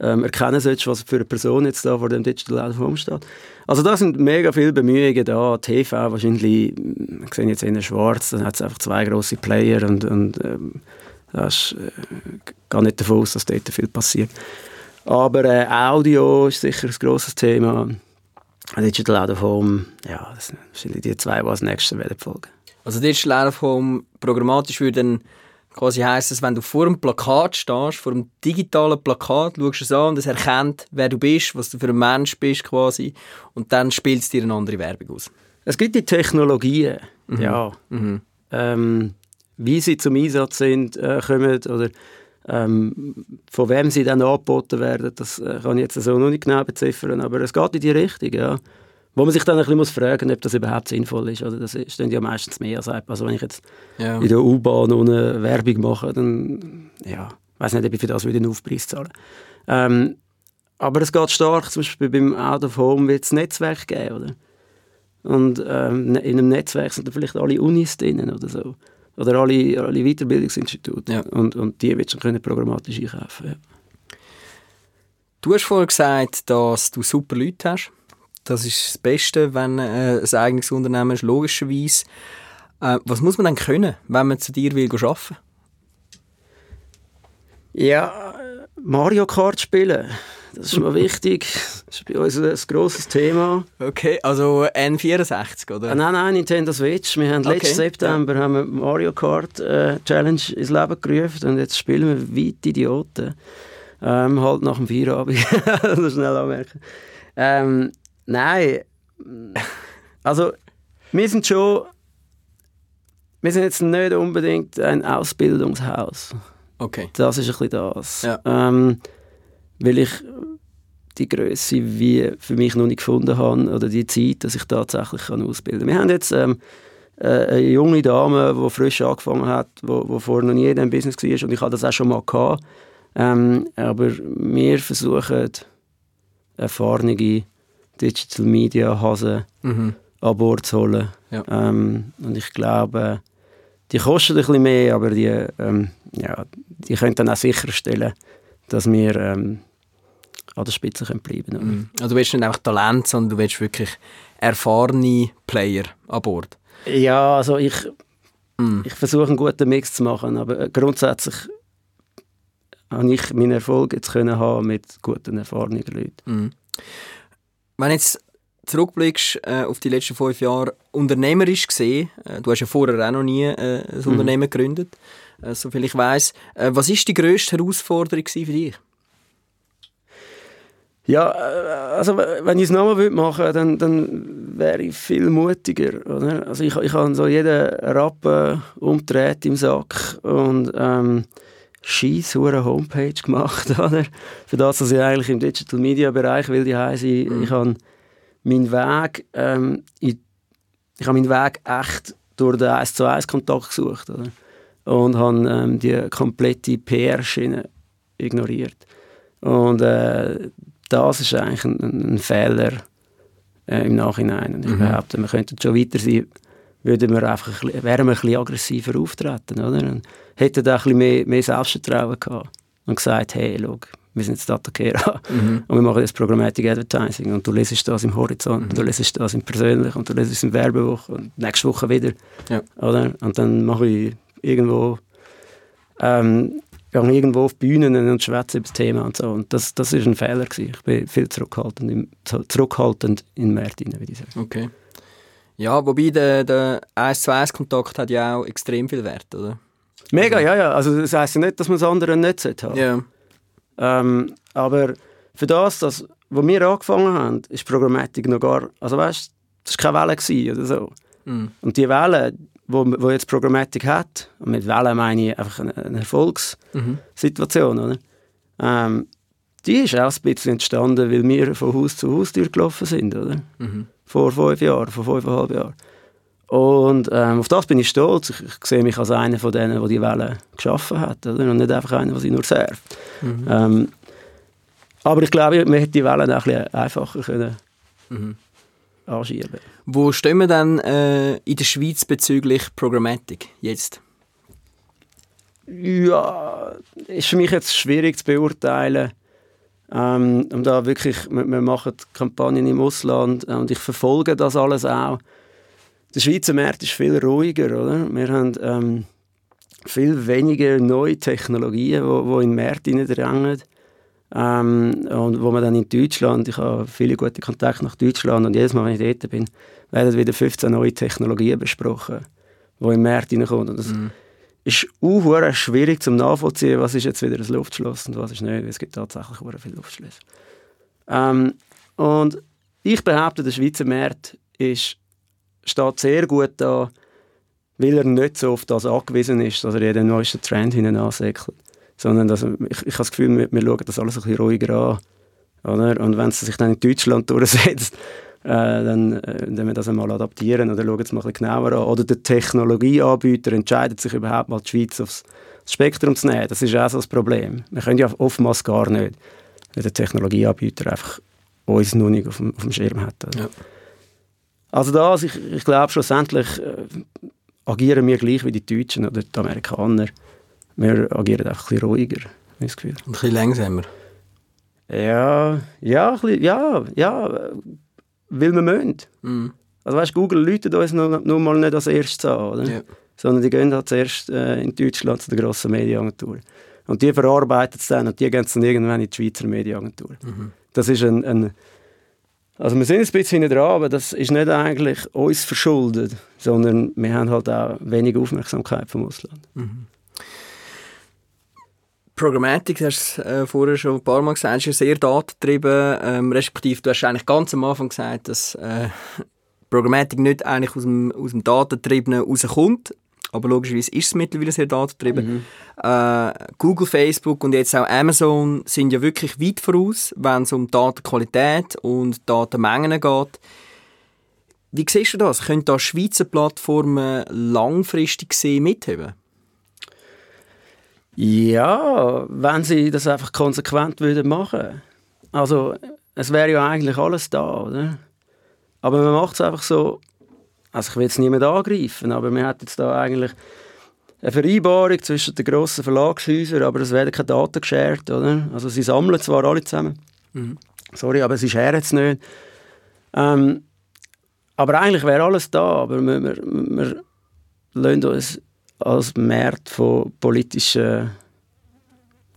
ähm, erkennen sollst, was für eine Person jetzt da vor dem Digital Out steht. Also da sind mega viele Bemühungen da. TV wahrscheinlich, wir sehen jetzt eher schwarz, dann hat es einfach zwei große Player und, und ähm, das ist, äh, gar nicht davon aus, dass dort viel passiert. Aber äh, Audio ist sicher ein grosses Thema. Digital Out of Home, ja, das sind wahrscheinlich die zwei, die als nächstes werden folgen. Also Digital Out of Home programmatisch würde dann quasi heissen, dass wenn du vor einem Plakat stehst, vor einem digitalen Plakat, schaust du es an und es erkennt, wer du bist, was du für ein Mensch bist quasi und dann spielt es dir eine andere Werbung aus. Es gibt die Technologien, ja. Ähm, wie sie zum Einsatz sind, äh, kommen oder ähm, von wem sie dann angeboten werden, das äh, kann ich jetzt so noch nicht genau beziffern, aber es geht in die Richtung, ja. Wo man sich dann ein bisschen muss fragen ob das überhaupt sinnvoll ist. Oder das dann ja meistens mehr als. Also wenn ich jetzt Ja. in der U-Bahn ohne Werbung mache, dann ja, weiß nicht, ob ich für das wieder einen Aufpreis zahlen ähm, Aber es geht stark, zum Beispiel beim Out of Home wird es Netzwerk geben, oder? Und ähm, in einem Netzwerk sind da vielleicht alle Unis drin oder so. Oder alle, alle Weiterbildungsinstitute. Ja. Und, und die wird du können programmatisch einkaufen. Ja. Du hast vorher gesagt, dass du super Leute hast. Das ist das Beste, wenn äh, ein eigenes Unternehmen ist, logischerweise. Äh, was muss man dann können, wenn man zu dir will arbeiten? Ja, äh, Mario Kart spielen, das ist mal *laughs* wichtig. Das ist bei uns ein grosses Thema. Okay, also N64, oder? Ah, nein, nein, Nintendo Switch. Wir haben Okay, letzten September haben wir Mario Kart äh, Challenge ins Leben gerufen und jetzt spielen wir weit Idioten. Ähm, halt nach dem Feierabend. *laughs* das schnell anmerken. Ähm, nein, also wir sind schon, wir sind jetzt nicht unbedingt ein Ausbildungshaus. Okay. Das ist ein bisschen das. Ja. Ähm, weil ich die Größe wie für mich noch nicht gefunden habe oder die Zeit, dass ich tatsächlich kann ausbilden kann. Wir haben jetzt ähm, äh, eine junge Dame, die frisch angefangen hat, wo vorher noch nie in diesem Business war und ich hatte das auch schon mal gehabt. Ähm, aber wir versuchen erfahrene Digital Media Hasen Mhm. an Bord zu holen. Ja. Ähm, und ich glaube, die kosten ein bisschen mehr, aber die, ähm, ja, die können dann auch sicherstellen, dass wir ähm, an der Spitze können bleiben können. Mhm. Also du willst nicht einfach Talent, sondern du willst wirklich erfahrene Player an Bord. Ja, also ich, Mhm. ich versuche einen guten Mix zu machen, aber äh, grundsätzlich habe ich meinen Erfolg jetzt können haben mit guten, erfahrenen Leuten. Mhm. Wenn du jetzt zurückblickst äh, auf die letzten fünf Jahre, unternehmerisch gesehen, äh, du hast ja vorher auch noch nie äh, ein Unternehmen gegründet, äh, soviel ich weiss. Äh, was ist die grösste Herausforderung für dich? Ja, äh, also wenn ich es nochmal machen würde, dann, dann wäre ich viel mutiger. Oder? Also ich, ich habe so jeden Rappen umgedreht im Sack und ähm, scheiß hure Homepage gemacht. *laughs* Oder? Für das, dass ich eigentlich im Digital Media Bereich will, die heiße, ich, ich habe meinen Weg, ähm, in, ich habe meinen Weg echt durch den 1 zu 1 Kontakt gesucht. Oder? Und habe ähm, die komplette PR-Schiene ignoriert. Und äh, das ist eigentlich ein, ein Fehler äh, im Nachhinein. Und ich mhm. behaupte, wir könnten schon weiter sein, würden wir einfach ein wären wir ein bisschen aggressiver auftreten. Oder? Und hätten da ein bisschen mehr, mehr Selbstvertrauen gehabt und gesagt, hey, schau, wir sind jetzt Datakera mhm. und wir machen jetzt Programmatic Advertising und du lesest das im Horizont, mhm. du lesest das im Persönlich und du lesest es im Werbewoche und nächste Woche wieder. Ja. Oder? Und dann mache ich irgendwo ähm, gehe irgendwo auf Bühnen und schwätze über das Thema und so. Und das, das ist ein Fehler gewesen. Ich bin viel zurückhaltend im, zurückhaltend in Märtin, würde ich sagen. Okay. Ja, wobei der, der 1 zu 1 Kontakt hat ja auch extrem viel Wert, oder? Mega, ja, ja. Also das heisst ja nicht, dass man das andere nicht haben Ja. Ähm, aber für das, das, wo wir angefangen haben, ist Programmatik noch gar, also weißt, das war keine Welle oder so. Mm. Und die Welle, wo, wo jetzt Programmatik hat, und mit Welle meine ich einfach eine, eine Erfolgssituation, mhm. oder? Ähm, die ist auch ein bisschen entstanden, weil wir von Haus zu Haus gelaufen sind, oder? Mhm. Vor fünf Jahren, vor fünfeinhalb Jahren. Und ähm, auf das bin ich stolz. Ich, ich, sehe mich als einer von denen, der die Welle geschaffen hat, oder? Und nicht einfach einer, der sie nur surft. Mhm. Ähm, aber ich glaube, man hätte die Wellen auch ein bisschen einfacher können mhm. anschieben Wo stehen wir dann äh, in der Schweiz bezüglich Programmatik jetzt? Ja, ist für mich jetzt schwierig zu beurteilen. Ähm, und da wirklich, wir, wir machen Kampagnen im Ausland und ich verfolge das alles auch. Der Schweizer Markt ist viel ruhiger, oder? Wir haben ähm, viel weniger neue Technologien, die in den Markt hineindrängen. Ähm, und wo man dann in Deutschland, ich habe viele gute Kontakte nach Deutschland und jedes Mal, wenn ich dort bin, werden wieder 15 neue Technologien besprochen, die in den Markt hineinkommen. Und das mhm. ist auch schwierig zum nachvollziehen, was ist jetzt wieder ein Luftschloss und was ist nicht. Es gibt tatsächlich auch viele Luftschlösser. Ähm, und ich behaupte, der Schweizer Markt ist steht sehr gut da, weil er nicht so auf das angewiesen ist, dass er jeden neuesten Trend hinein ansäckelt. Sondern dass, ich, ich habe das Gefühl, wir, wir schauen das alles ein bisschen ruhiger an. Oder? Und wenn es sich dann in Deutschland durchsetzt, äh, dann, äh, dann wir das einmal adaptieren oder schauen es mal ein genauer an. Oder der Technologieanbieter entscheidet sich überhaupt mal die Schweiz aufs Spektrum zu nehmen. Das ist auch so das Problem. Wir können ja oftmals gar nicht, wenn der Technologieanbieter einfach uns noch nicht auf dem, auf dem Schirm hat. Ja. Also das, ich, ich glaube schlussendlich äh, agieren wir gleich wie die Deutschen oder die Amerikaner. Wir agieren einfach ein bisschen ruhiger, habe das Gefühl. Ein bisschen langsamer? Ja, ja, bisschen, ja, ja, weil wir müssen. Mm. Also weißt, Google läutet uns nur, nur mal nicht als erstes an, oder? Yeah. sondern die gehen halt zuerst äh, in Deutschland zu der grossen Medienagentur. Und die verarbeiten es dann und die gehen es dann irgendwann in die Schweizer Medienagentur. Mm Das ist ein, ein also wir sind ein bisschen dran, aber das ist nicht eigentlich uns verschuldet, sondern wir haben halt auch wenig Aufmerksamkeit vom Ausland. Mhm. Programmatik, du hast es äh, vorher schon ein paar Mal gesagt, ist ja sehr datentrieben, ähm, respektive du hast eigentlich ganz am Anfang gesagt, dass äh, Programmatik nicht eigentlich aus dem, aus dem Datentriebenen rauskommt, aber logischerweise ist es mittlerweile sehr datentrieben. Mhm. Äh, Google, Facebook und jetzt auch Amazon sind ja wirklich weit voraus, wenn es um Datenqualität und Datenmengen geht. Wie siehst du das? Können da Schweizer Plattformen langfristig gesehen mitheben? Ja, wenn sie das einfach konsequent würden machen. Also es wäre ja eigentlich alles da, oder? Aber man macht es einfach so, also ich will jetzt niemand angreifen, aber man hat jetzt da eigentlich eine Vereinbarung zwischen den grossen Verlagshäusern, aber es werden keine Daten geshared, oder? Also sie sammeln zwar alle zusammen, mhm. sorry, aber sie scheren es nicht. Ähm, aber eigentlich wäre alles da, aber wir, wir, wir lassen uns als Markt von politischen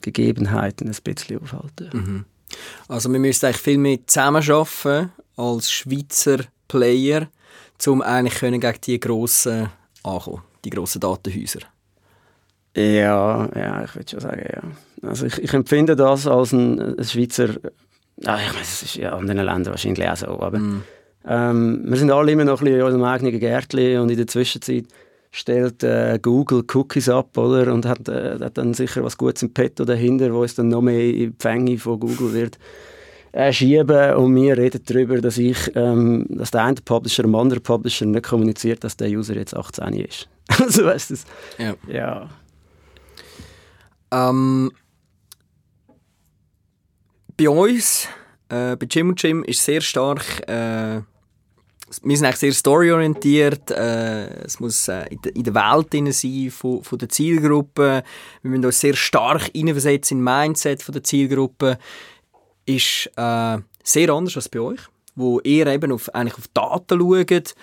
Gegebenheiten ein bisschen aufhalten. Mhm. Also wir müssen eigentlich viel mehr zusammenarbeiten als Schweizer Player um eigentlich können gegen die grossen ankommen, die grossen Datenhäuser? Ja, ja, ich würde schon sagen, ja. Also ich, ich empfinde das als ein, ein Schweizer, ja, ich meine, es ist ja in anderen Ländern wahrscheinlich auch so, aber mm. ähm, wir sind alle immer noch ein bisschen in unserem eigenen Gärtchen und in der Zwischenzeit stellt äh, Google Cookies ab, oder? Und hat, äh, hat dann sicher was Gutes im Petto dahinter, wo es dann noch mehr in die Fänge von Google wird äh, schieben und wir reden darüber, dass ich, ähm, dass der eine Publisher dem anderen Publisher nicht kommuniziert, dass der User jetzt 18 ist. *laughs* also weißt du, Ja. ja. Ähm, bei uns, äh, bei Jim und Jim, ist sehr stark. Äh, wir sind eigentlich sehr storyorientiert. Äh, es muss äh, in, de, in der Welt drin sein von, von der Zielgruppe. Wir müssen uns sehr stark hineinversetzen in das Mindset von der Zielgruppe. Ist äh, sehr anders als bei euch, wo ihr eben auf, eigentlich auf Daten schaut.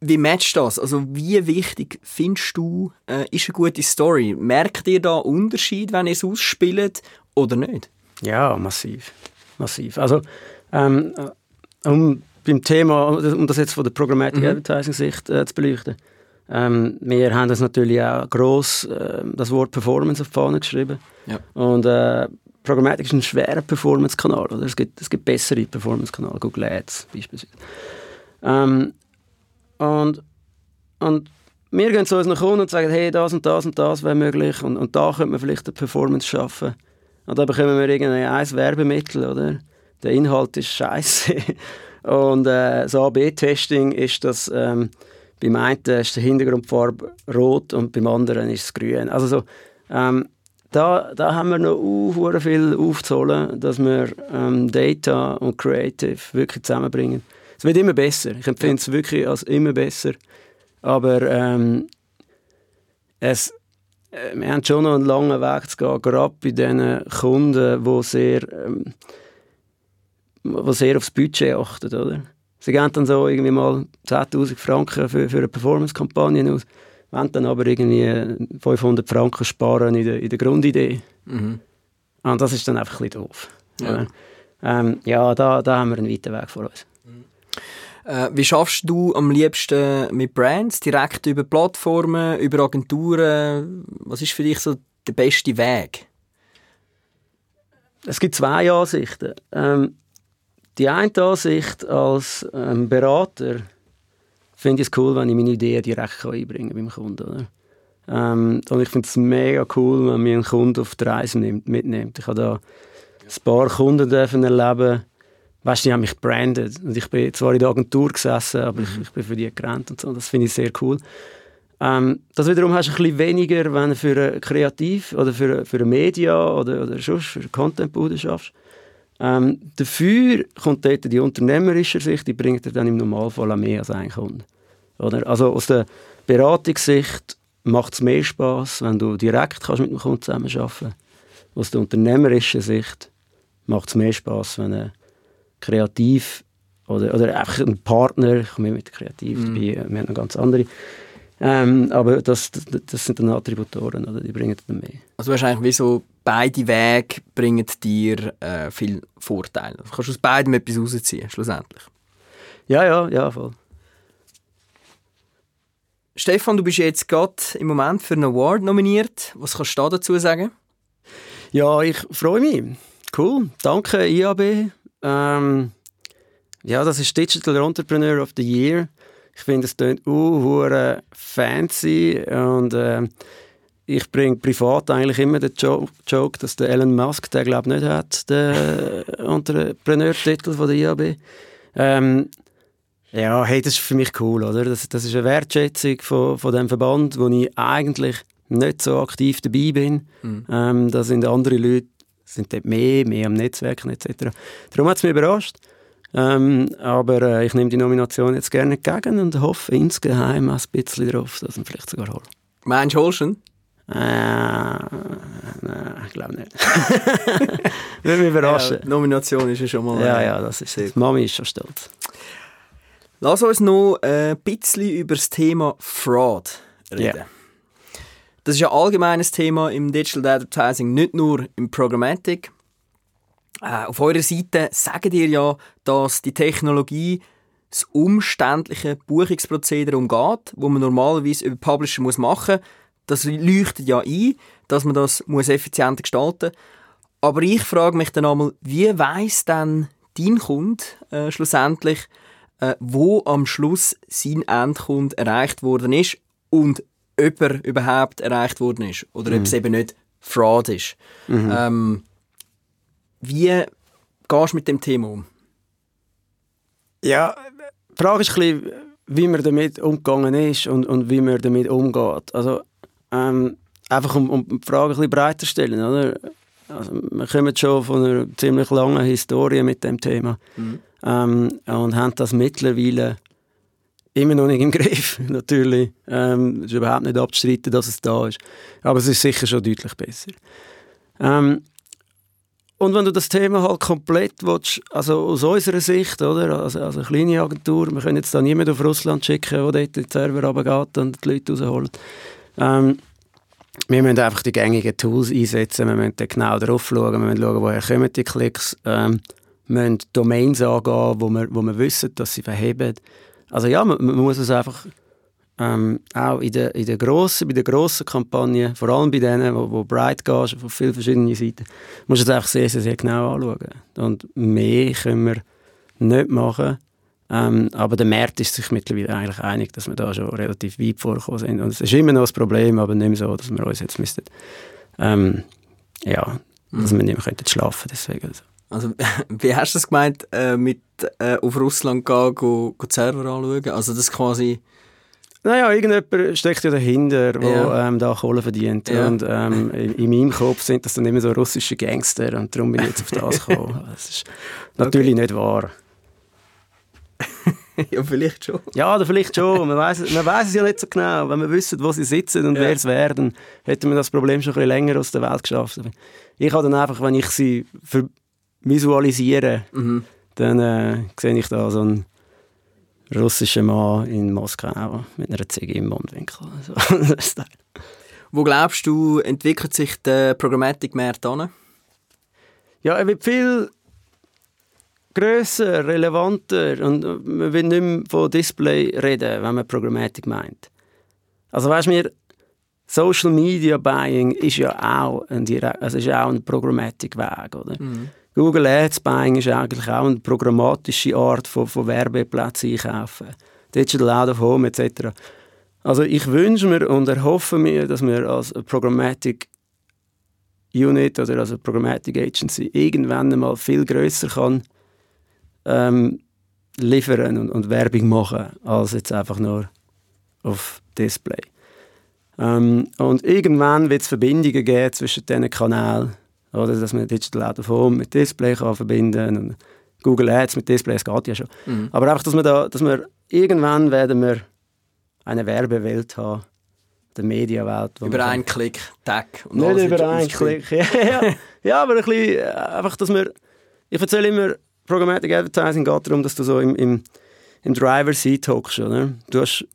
Wie matcht das? Also wie wichtig findest du, äh, ist eine gute Story? Merkt ihr da Unterschied, wenn ihr es ausspielt oder nicht? Ja, massiv. Massiv. Also, ähm, äh, um beim Thema, um das jetzt von der Programmatic Mhm. Advertising Sicht äh, zu beleuchten, ähm, wir haben das natürlich auch gross äh, das Wort Performance auf die Fahne geschrieben. Ja. Und äh, Programmatic ist ein schwerer Performance-Kanal. Es, gibt, es gibt bessere Performance-Kanäle, Google Ads beispielsweise. Ähm, und, und wir gehen zu unseren Kunden und sagen, hey, das und das und das wäre möglich und, und da könnte man vielleicht eine Performance schaffen. Und dann bekommen wir irgendwie ein Werbemittel, oder? Der Inhalt ist scheiße. *laughs* Und äh, das AB-Testing ist das, ähm, beim einen ist die Hintergrundfarbe rot und beim anderen ist es grün. Also so, ähm, da, da haben wir noch uh, viel aufzuholen, dass wir ähm, Data und Creative wirklich zusammenbringen. Es wird immer besser. Ich empfinde es wirklich als immer besser. Aber ähm, es, äh, wir haben schon noch einen langen Weg zu gehen, gerade bei den Kunden, die sehr, ähm, wo sehr aufs Budget achten. Oder? Sie geben dann so irgendwie mal 10'000 Franken für, für eine Performance-Kampagne aus, wollen dann aber irgendwie 500 Franken sparen in der, in der Grundidee. Mhm. Und das ist dann einfach ein bisschen doof. Ja. Ähm, ja, da, da haben wir einen weiten Weg vor uns. Äh, wie schaffst du am liebsten mit Brands? Direkt über Plattformen, über Agenturen? Was ist für dich so der beste Weg? Es gibt zwei Ansichten. Ähm, die eine Ansicht als ähm, Berater finde ich es cool, wenn ich meine Ideen direkt kann einbringen beim Kunden. Oder? Ähm, und ich finde es mega cool, wenn mich ein Kunde auf die Reise nimmt, mitnimmt. Ich habe da ein paar Kunden dürfen erleben, weißt du, die haben mich gebrandet. Und ich bin zwar in der Agentur gesessen, aber ich, ich bin für die gerannt und so. Das finde ich sehr cool. Ähm, das wiederum hast du ein bisschen weniger, wenn du für ein Kreativ oder für, für ein Media oder, oder sonst für Content-Bude schaffst. Ähm, dafür kommt dort die unternehmerische Sicht, die bringt dir dann im Normalfall auch mehr als ein Kunde. Oder? Also aus der Beratungssicht macht es mehr Spaß, wenn du direkt kannst mit dem Kunden zusammenarbeiten Aus der unternehmerischen Sicht macht es mehr Spaß, wenn ein Kreativ oder, oder einfach ein Partner, ich komme mit Kreativ dabei, wir haben noch ganz andere, ähm, aber das, das, das sind dann Attributoren, oder? die bringen dann mehr. Also eigentlich wie so, beide Wege bringen dir äh, viel Vorteile. Du kannst aus beidem etwas rausziehen, schlussendlich. Ja, ja, ja, voll. Stefan, du bist jetzt gerade im Moment für einen Award nominiert. Was kannst du da dazu sagen? Ja, ich freue mich. Cool. Danke, IAB. Ähm, ja, das ist Digital Entrepreneur of the Year. Ich finde, es klingt uh, fancy und ähm, ich bringe privat eigentlich immer den jo Joke, dass der Elon Musk, der glaube nicht hat, den *laughs* Entrepreneur-Titel von der IAB. Ähm, ja, hey, das ist für mich cool, oder? Das, das ist eine Wertschätzung von, von dem Verband, wo ich eigentlich nicht so aktiv dabei bin. Ähm, da sind andere Leute sind dort mehr, mehr am Netzwerken etc. Darum hat es mich überrascht. Ähm, aber äh, ich nehme die Nomination jetzt gerne entgegen und hoffe insgeheim ein bisschen darauf, dass ich ihn vielleicht sogar hole. Meinst du, holst du ihn? Äh, nein, ich glaube nicht. *laughs* Würde mich überraschen. Ja, Nomination ist ja schon mal... Ja, äh, ja, das ist sehr. Mami ist schon stolz. Lass uns noch ein bisschen über das Thema Fraud reden. Ja. Das ist ein allgemeines Thema im Digital Advertising, nicht nur im Programmatic. Äh, auf eurer Seite sagt ihr ja, dass die Technologie das umständliche Buchungsprozedere umgeht, wo man normalerweise über Publisher muss machen muss. Das leuchtet ja ein, dass man das muss effizienter gestalten muss. Aber ich frage mich dann einmal, wie weiß denn dein Kunde äh, schlussendlich, äh, wo am Schluss sein Endkunde erreicht worden ist und ob er überhaupt erreicht worden ist oder ob es eben nicht Fraud ist. Ähm, wie gehst du mit dem Thema um? Ja, die Frage ist ein bisschen, wie man damit umgegangen ist und, und wie man damit umgeht. Also, ähm, einfach um, um die Frage ein bisschen breiter zu stellen, oder? Also, wir kommen schon von einer ziemlich langen Historie mit dem Thema Mhm. ähm, und haben das mittlerweile immer noch nicht im *laughs* Griff, natürlich. Ähm, es ist überhaupt nicht abzustreiten, dass es da ist. Aber es ist sicher schon deutlich besser. Ähm, und wenn du das Thema halt komplett willst, also aus unserer Sicht, oder, also, also eine kleine Agentur, wir können jetzt da niemanden auf Russland schicken, der dort den Server runtergeht und die Leute rausholt. Ähm, wir müssen einfach die gängigen Tools einsetzen, wir müssen genau drauf schauen, wir müssen schauen, woher kommen die Klicks, ähm, wir müssen Domains angehen, wo wir, wo wir wissen, dass sie verheben. Also ja, man, man muss es einfach ähm, auch in der, in der grossen, bei den grossen Kampagnen, vor allem bei denen, wo, wo breit gehst, von vielen verschiedenen Seiten, musst du es einfach sehr, sehr, sehr genau anschauen. Und mehr können wir nicht machen. Ähm, aber der Markt ist sich mittlerweile eigentlich einig, dass wir da schon relativ weit vorgekommen sind. Und es ist immer noch ein Problem, aber nicht mehr so, dass wir uns jetzt müssten, ähm, ja, dass wir nicht mehr könnten schlafen deswegen. Also. Also, *laughs* wie hast du das gemeint, äh, mit äh, auf Russland gehen, go, go die Server anschauen? Also das quasi... Naja, irgendjemand steckt ja dahinter, der Ja. ähm, da Kohle verdient. Ja. Und ähm, in, in meinem Kopf sind das dann immer so russische Gangster und darum bin ich jetzt auf das *laughs* gekommen. Das ist natürlich nicht wahr. *laughs* ja, vielleicht schon. Ja, oder vielleicht schon. Man weiß man weiss es ja nicht so genau. Wenn wir wissen, wo sie sitzen und Ja. wer es werden, hätten wir das Problem schon ein bisschen länger aus der Welt geschafft. Ich habe dann einfach, wenn ich sie visualisiere, Mhm. dann äh, sehe ich da so einen russischen Mann in Moskau mit einer Ziege im Mundwinkel. *laughs* Der- Wo glaubst du, entwickelt sich der Programmatic-Markt an? Ja, er wird viel grösser, relevanter und man will nicht mehr von Display reden, wenn man Programmatik meint. Also weißt du, mir Social Media Buying ist ja auch ein, direkt, also ist auch ein Programmatic-Weg, oder? Google Ads Buying ist eigentlich auch eine programmatische Art von, von Werbeplätzen einkaufen. Digital Out of Home etc. Also ich wünsche mir und erhoffe mir, dass wir als Programmatic Unit oder also Programmatic Agency irgendwann einmal viel größer kann ähm, liefern und, und Werbung machen, als jetzt einfach nur auf Display. Ähm, und irgendwann wird es Verbindungen geben zwischen diesen Kanälen, oder dass man Digital Out of Home mit Display kann verbinden und Google Ads mit Display, es geht ja schon. Mhm. Aber einfach, dass wir da, dass wir irgendwann werden wir eine Werbewelt haben, der Medienwelt. Über einen Klick, Tag. Und nicht über einen. Klick. Ja, *laughs* ja. ja, aber ein bisschen, äh, einfach, dass wir, ich erzähle immer, Programmatic Advertising geht darum, dass du so im, im, im Driver-Seat hockst. Oder? Du, hast,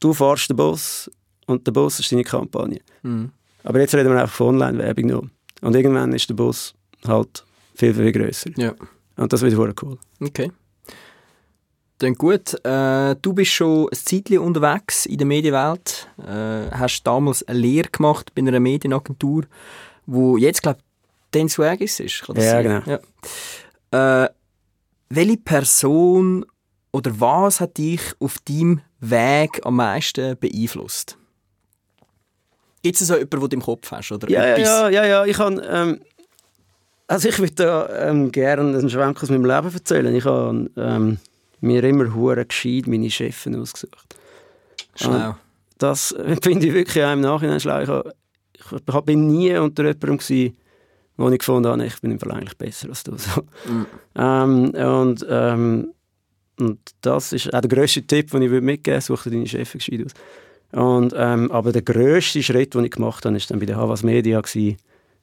du fährst den Bus und der Bus ist deine Kampagne. Mhm. Aber jetzt reden wir einfach von Online-Werbung noch. Und irgendwann ist der Bus halt viel, viel grösser. Ja, Und das wird verdammt cool. okay. Dann gut. Äh, du bist schon ein Zeitchen unterwegs in der Medienwelt. Äh, hast damals eine Lehre gemacht bei einer Medienagentur, wo jetzt, glaube ich, Dan Swagis ist. Ja, sein? genau. Ja. Äh, welche Person oder was hat dich auf deinem Weg am meisten beeinflusst? Gibt es so jemanden, den du im Kopf hast? Oder Ja, ja, etwas? ja, ja, ja. Ich kann, ähm, also ich würde da ähm, gerne einen Schwenk aus meinem Leben erzählen. Ich habe ähm, mir immer hure gescheit meine Chefin ausgesucht. Schlau. Das *laughs* finde ich wirklich auch im Nachhinein schlau. Ich, habe, ich hab- bin nie unter jemandem gewesen, wo ich gefunden habe, ich bin im Fall eigentlich besser als du. So. Mhm. Ähm, und, ähm, und das ist auch der grösste Tipp, den ich mitgeben würde. Such dir deine Chefin gescheit aus. Und, ähm, aber der grösste Schritt, den ich gemacht habe, war dann bei der Havas Media, gewesen,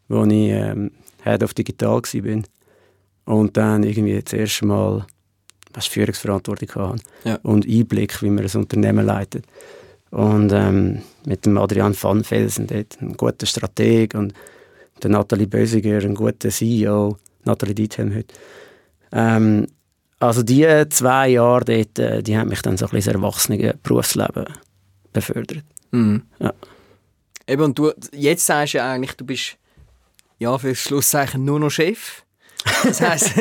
wo ich ähm, Head of Digital war. Und dann irgendwie das erste Mal was Führungsverantwortung hatte. Ja. Und Einblick, wie man ein Unternehmen leitet. Und ähm, mit dem Adrian van Velsen, dort, ein guter Strateg, und der Nathalie Bösiger, ein guter CEO, Nathalie Diethelm heute. Ähm, also die zwei Jahre dort, äh, die haben mich dann so ein bisschen ins erwachsene Berufsleben befördert. Mhm. Ja. Eben, und du, jetzt sagst du ja eigentlich, du bist ja, für Schlusszeichen nur noch Chef. Das heisst,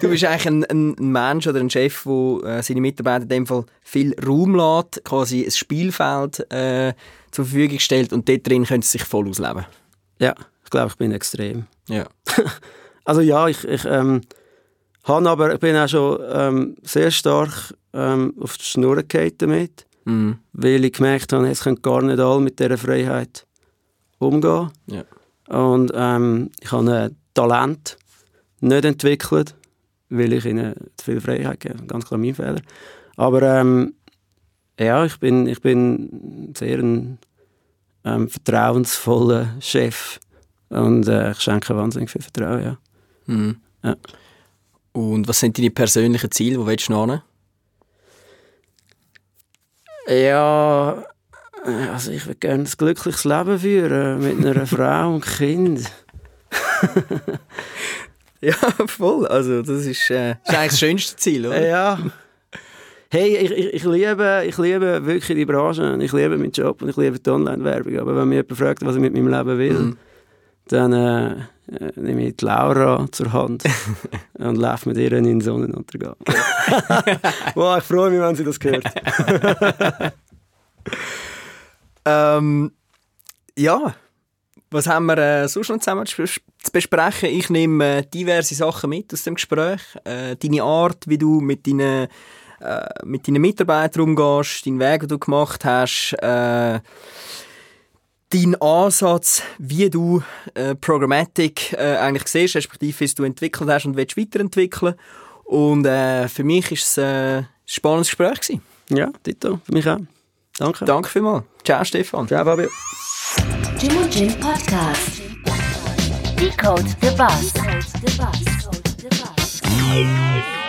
du bist eigentlich ein, ein, Mensch oder ein Chef, der äh, seine Mitarbeiter in dem Fall viel Raum lässt, quasi ein Spielfeld äh, zur Verfügung stellt und dort drin können sie sich voll ausleben. Ja, glaube, ich bin extrem. Ja. *laughs* Also ja, ich, ich, ähm, Han aber, ich bin auch schon ähm, sehr stark ähm, auf die Schnur damit, Mhm. weil ich gemerkt habe, es können gar nicht alle mit dieser Freiheit umgehen. Ja. Und ähm, ich habe ein Talent nicht entwickelt, weil ich ihnen zu viel Freiheit gebe. Ganz klar mein Fehler. Aber ähm, ja, ich bin, ich bin sehr ein ähm, vertrauensvoller Chef. Und äh, ich schenke wahnsinnig viel Vertrauen, ja. Mhm. Ja. Und was sind deine persönlichen Ziele? Wo willst du noch? Ja, also ich würde gerne ein glückliches Leben führen mit einer *laughs* Frau und Kind. *laughs* Ja, voll. Also das ist, äh, *laughs* das ist eigentlich das schönste Ziel, oder? Ja. Hey, ich, ich, ich, liebe, ich liebe wirklich die Branche, ich liebe meinen Job und ich liebe die Online-Werbung. Aber wenn mich jemand fragt, was ich mit meinem Leben will, Mhm. Dann äh, äh, nehme ich die Laura zur Hand *laughs* und laufe mit ihr in den Sonnenuntergang. *laughs* wow, ich freue mich, wenn sie das hört. *laughs* Ähm, ja, was haben wir äh, sonst noch zusammen zu bes- zu besprechen? Ich nehme äh, diverse Sachen mit aus dem Gespräch. Äh, deine Art, wie du mit deinen, äh, mit deinen Mitarbeitern umgehst, deinen Weg, den du gemacht hast, äh, dein Ansatz, wie du äh, Programmatic äh, eigentlich siehst, respektive wie es du entwickelt hast und willst weiterentwickeln. Und äh, für mich ist es äh, ein spannendes Gespräch gewesen. Ja, Tito, für mich auch. Danke. Danke vielmals. Ciao, Stefan. Ciao, Fabio. Jim und Jim Podcast. Decode the Bus. Decode the Bus.